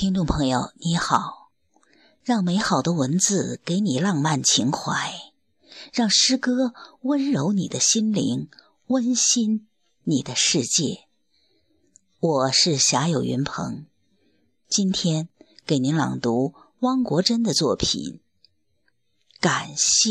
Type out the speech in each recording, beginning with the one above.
听众朋友，你好，让美好的文字给你浪漫情怀，让诗歌温柔你的心灵，温馨你的世界。我是侠友云鹏，今天给您朗读汪国真的作品《感谢》。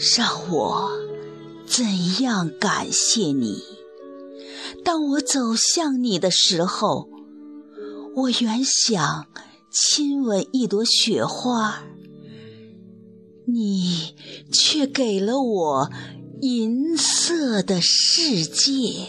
让我怎样感谢你？当我走向你的时候，我原想亲吻一朵雪花，你却给了我银色的世界。